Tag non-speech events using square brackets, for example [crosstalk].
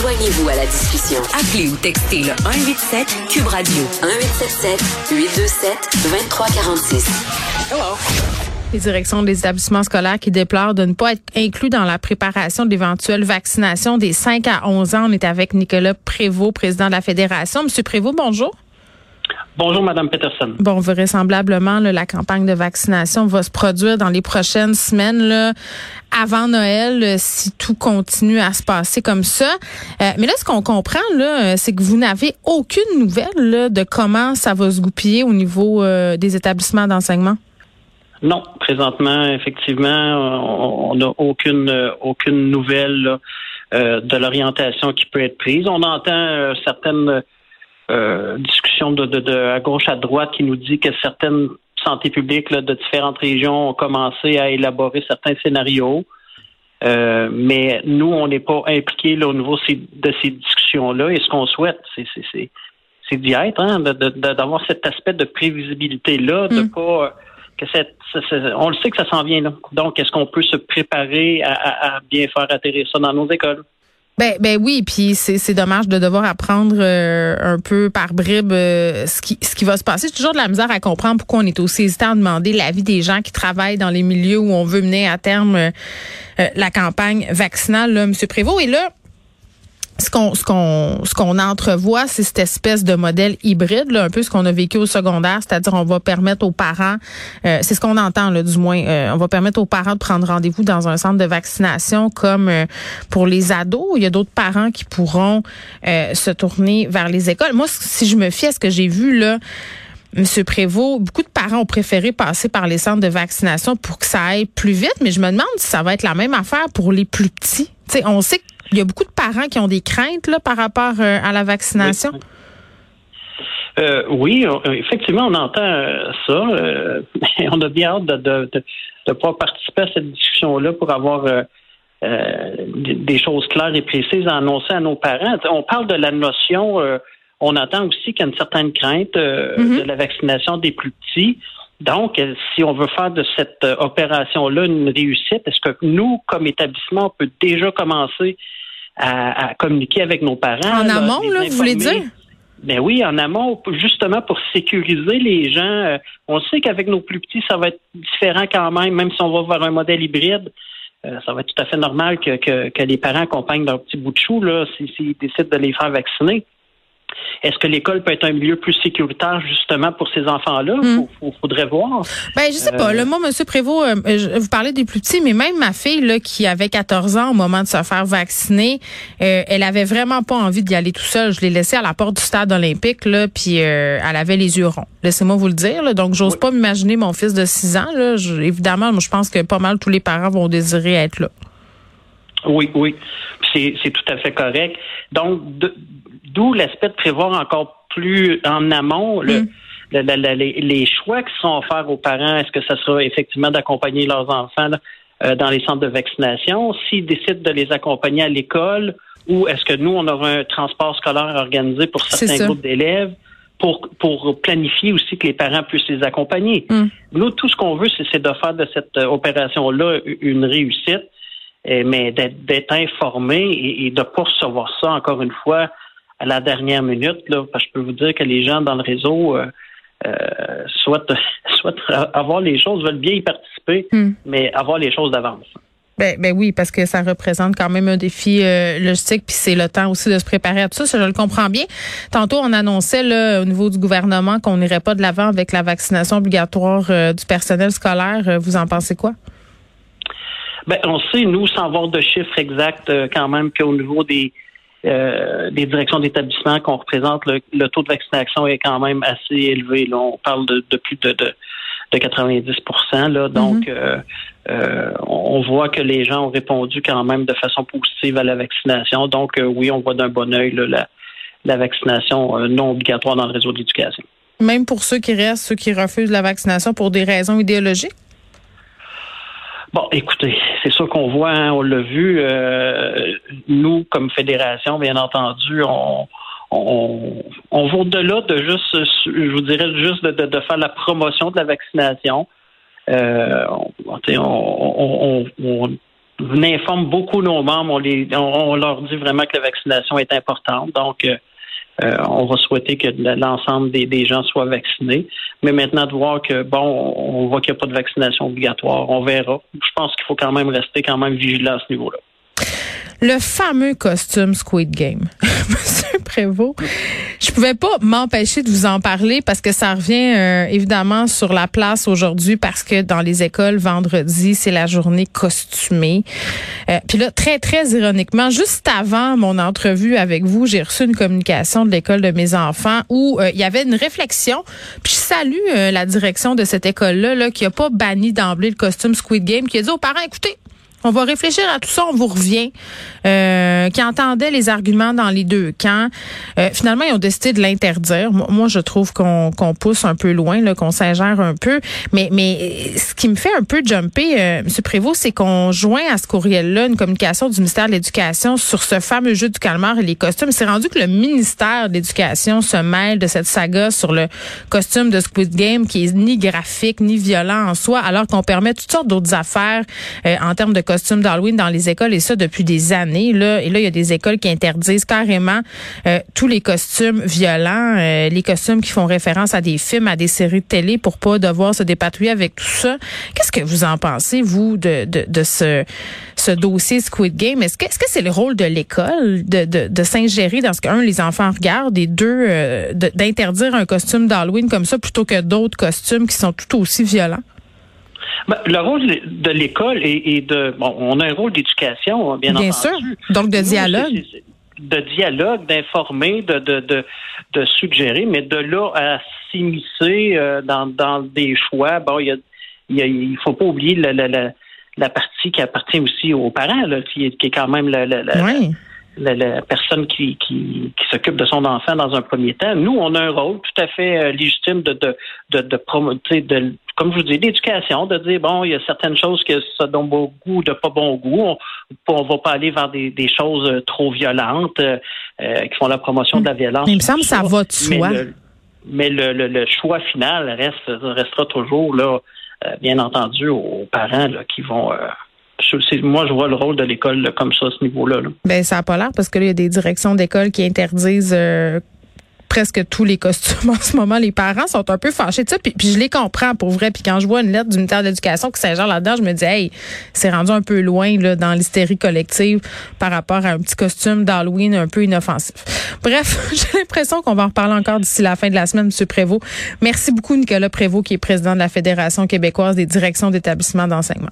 Joignez-vous à la discussion. Appelez ou textez le 187 Cube Radio 1877 827 2346. Hello. Les directions des établissements scolaires qui déplorent de ne pas être inclus dans la préparation d'éventuelles vaccinations des 5 à 11 ans. On est avec Nicolas Prévost, président de la Fédération. Monsieur Prévost, bonjour. Bonjour, Madame Peterson. Bon, vraisemblablement, la campagne de vaccination va se produire dans les prochaines semaines, là, avant Noël, si tout continue à se passer comme ça. Euh, mais là, ce qu'on comprend, là, c'est que vous n'avez aucune nouvelle de comment ça va se goupiller au niveau euh, des établissements d'enseignement? Non, présentement, effectivement, on n'a aucune aucune nouvelle euh, de l'orientation qui peut être prise. On entend euh, certaines euh, discussions de, de, à gauche à droite qui nous dit que certaines santé publiques de différentes régions ont commencé à élaborer certains scénarios. mais nous, on n'est pas impliqués au niveau de ces discussions-là. Et ce qu'on souhaite, c'est d'y être, hein, d'avoir cet aspect de prévisibilité-là, de mm. pas que cette, on le sait que ça s'en vient là. Donc, est-ce qu'on peut se préparer à, bien faire atterrir ça dans nos écoles? Ben, ben oui, puis c'est dommage de devoir apprendre euh, un peu par bribes euh, ce qui ce qui va se passer. C'est toujours de la misère à comprendre pourquoi on est aussi hésitant à demander l'avis des gens qui travaillent dans les milieux où on veut mener à terme euh, la campagne vaccinale, là, M. Prévost. Et là, ce qu'on ce qu'on ce qu'on entrevoit, c'est cette espèce de modèle hybride, là, un peu ce qu'on a vécu au secondaire, c'est-à-dire on va permettre aux parents, euh, c'est ce qu'on entend là, du moins, euh, on va permettre aux parents de prendre rendez-vous dans un centre de vaccination comme euh, pour les ados. Il y a d'autres parents qui pourront se tourner vers les écoles. Moi, si je me fie à ce que j'ai vu là. Monsieur Prévost, beaucoup de parents ont préféré passer par les centres de vaccination pour que ça aille plus vite, mais je me demande si ça va être la même affaire pour les plus petits. On sait que il y a beaucoup de parents qui ont des craintes par rapport euh, à la vaccination. Euh, oui, effectivement, on entend euh, ça. [laughs] on a bien hâte de, de, pouvoir participer à cette discussion-là pour avoir des choses claires et précises à annoncer à nos parents. On parle de la notion, on entend aussi qu'il y a une certaine crainte mm-hmm. de la vaccination des plus petits. Donc, si on veut faire de cette opération-là une réussite, est-ce que nous, comme établissement, on peut déjà commencer à, communiquer avec nos parents. En amont, là, vous voulez dire? Ben oui, en amont, justement pour sécuriser les gens. Euh, on sait qu'avec nos plus petits, ça va être différent quand même, même si on va vers un modèle hybride. Euh, ça va être tout à fait normal que, que, les parents accompagnent leur petit bout de chou là, s'ils décident de les faire vacciner. Est-ce que l'école peut être un milieu plus sécuritaire justement pour ces enfants-là? Il hmm. faudrait voir. Ben, je sais pas. Le moi, M. Prévost, euh, vous parlez des plus petits, mais même ma fille là, qui avait 14 ans au moment de se faire vacciner, euh, elle avait vraiment pas envie d'y aller tout seul. Je l'ai laissée à la porte du stade olympique, là, puis euh, elle avait les yeux ronds. Laissez-moi vous le dire. Là. Donc, j'ose pas m'imaginer mon fils de 6 ans. Là. évidemment, moi, je pense que pas mal tous les parents vont désirer être là. Oui, oui. C'est tout à fait correct. Donc, D'où l'aspect de prévoir encore plus en amont le, mm. les, choix qui sont offerts aux parents. Est-ce que ça sera effectivement d'accompagner leurs enfants euh, dans les centres de vaccination? S'ils décident de les accompagner à l'école, ou est-ce que nous, on aura un transport scolaire organisé pour certains groupes d'élèves? Pour, pour planifier aussi que les parents puissent les accompagner? Mm. Nous, tout ce qu'on veut, c'est de faire de cette euh, opération-là une réussite, mais d'être informé et, et de recevoir ça, encore une fois, à la dernière minute, là, parce que je peux vous dire que les gens dans le réseau euh, euh, [laughs] souhaitent, avoir les choses, veulent bien y participer, hmm. mais avoir les choses d'avance. Ben, ben oui, parce que ça représente quand même un défi euh, logistique, puis c'est le temps aussi de se préparer à tout ça, ça je le comprends bien. Tantôt, on annonçait là, au niveau du gouvernement qu'on n'irait pas de l'avant avec la vaccination obligatoire du personnel scolaire. Vous en pensez quoi? Ben, on sait, nous, sans avoir de chiffres exacts, quand même, qu'au niveau des, euh, des directions d'établissement qu'on représente, le, taux de vaccination est quand même assez élevé. Là. On parle de, plus de, de, 90 là. Donc, mm-hmm. euh, euh, on voit que les gens ont répondu quand même de façon positive à la vaccination. Donc, oui, on voit d'un bon œil la, la vaccination non obligatoire dans le réseau d'éducation. Même pour ceux qui restent, ceux qui refusent la vaccination pour des raisons idéologiques? Bon, écoutez, c'est sûr qu'on voit, hein, on l'a vu, euh, nous, comme fédération, bien entendu, on, on, on va au-delà de juste, je vous dirais, juste de, de, faire la promotion de la vaccination. Euh, on, on, informe beaucoup nos membres. On, les, on, leur dit vraiment que la vaccination est importante. Donc, euh, euh, on va souhaiter que l'ensemble des, gens soient vaccinés. Mais maintenant, de voir que, bon, on voit qu'il n'y a pas de vaccination obligatoire, on verra. Je pense qu'il faut quand même rester quand même vigilant à ce niveau-là. Le fameux costume Squid Game. [laughs] Monsieur Prévost, je pouvais pas m'empêcher de vous en parler parce que ça revient euh, évidemment sur la place aujourd'hui parce que dans les écoles vendredi, c'est la journée costumée. Euh, puis là très très ironiquement, juste avant mon entrevue avec vous, j'ai reçu une communication de l'école de mes enfants où euh, il y avait une réflexion. Puis je salue la direction de cette école là, là qui a pas banni d'emblée le costume Squid Game, qui a dit aux parents écoutez, on va réfléchir à tout ça, on vous revient. Euh, qui entendait les arguments dans les deux camps. Euh, finalement, ils ont décidé de l'interdire. Moi, je trouve qu'on pousse un peu loin, qu'on s'ingère un peu. Mais, mais ce qui me fait un peu jumper, euh, M. Prévost, c'est qu'on joint à ce courriel-là une communication du ministère de l'Éducation sur ce fameux jeu du calmar et les costumes. C'est rendu que le ministère de l'Éducation se mêle de cette saga sur le costume de Squid Game qui est ni graphique ni violent en soi, alors qu'on permet toutes sortes d'autres affaires euh, en termes de costumes d'Halloween dans les écoles et ça depuis des années. Là, et là, il y a des écoles qui interdisent carrément euh, tous les costumes violents, euh, les costumes qui font référence à des films, à des séries de télé pour pas devoir se dépatouiller avec tout ça. Qu'est-ce que vous en pensez, vous, de, de, ce, ce dossier Squid Game? Est-ce que est-ce que c'est le rôle de l'école de, de, de s'ingérer dans ce qu'un, les enfants regardent et deux, euh, d'interdire un costume d'Halloween comme ça plutôt que d'autres costumes qui sont tout aussi violents? Ben, le rôle de l'école et, de bon, on a un rôle d'éducation, hein, bien, bien sûr. Donc de dialogue. de dialogue, d'informer, de, de, de, de, suggérer, mais de là à s'immiscer euh, dans, dans des choix, bon, il y a, il, faut pas oublier la, la, la, la, partie qui appartient aussi aux parents, là, qui, est, qui est quand même la, la, la, personne qui, qui, qui s'occupe de son enfant dans un premier temps. Nous, on a un rôle tout à fait euh, légitime de, de, de, de, de comme je vous dis, d'éducation, de dire, bon, il y a certaines choses que ça donne bon goût, de pas bon goût. On ne va pas aller vers des, des choses euh, trop violentes euh, euh, qui font la promotion de la violence. Mais il me semble que ça va de soi. Mais le, le, le, choix final reste, restera toujours, là, bien entendu, aux parents là, qui vont... moi, je vois le rôle de l'école comme ça à ce niveau-là. Là. Ben, ça n'a pas l'air parce qu'il y a des directions d'école qui interdisent presque tous les costumes [laughs] en ce moment. Les parents sont un peu fâchés de ça. Puis, je les comprends pour vrai. Puis quand je vois une lettre du ministère de l'Éducation qui s'ingère là-dedans, je me dis, hey, c'est rendu un peu loin là, dans l'hystérie collective par rapport à un petit costume d'Halloween un peu inoffensif. Bref, [laughs] j'ai l'impression qu'on va en reparler encore d'ici la fin de la semaine, M. Prévost. Merci beaucoup, Nicolas Prévost, qui est président de la Fédération québécoise des directions d'établissements d'enseignement.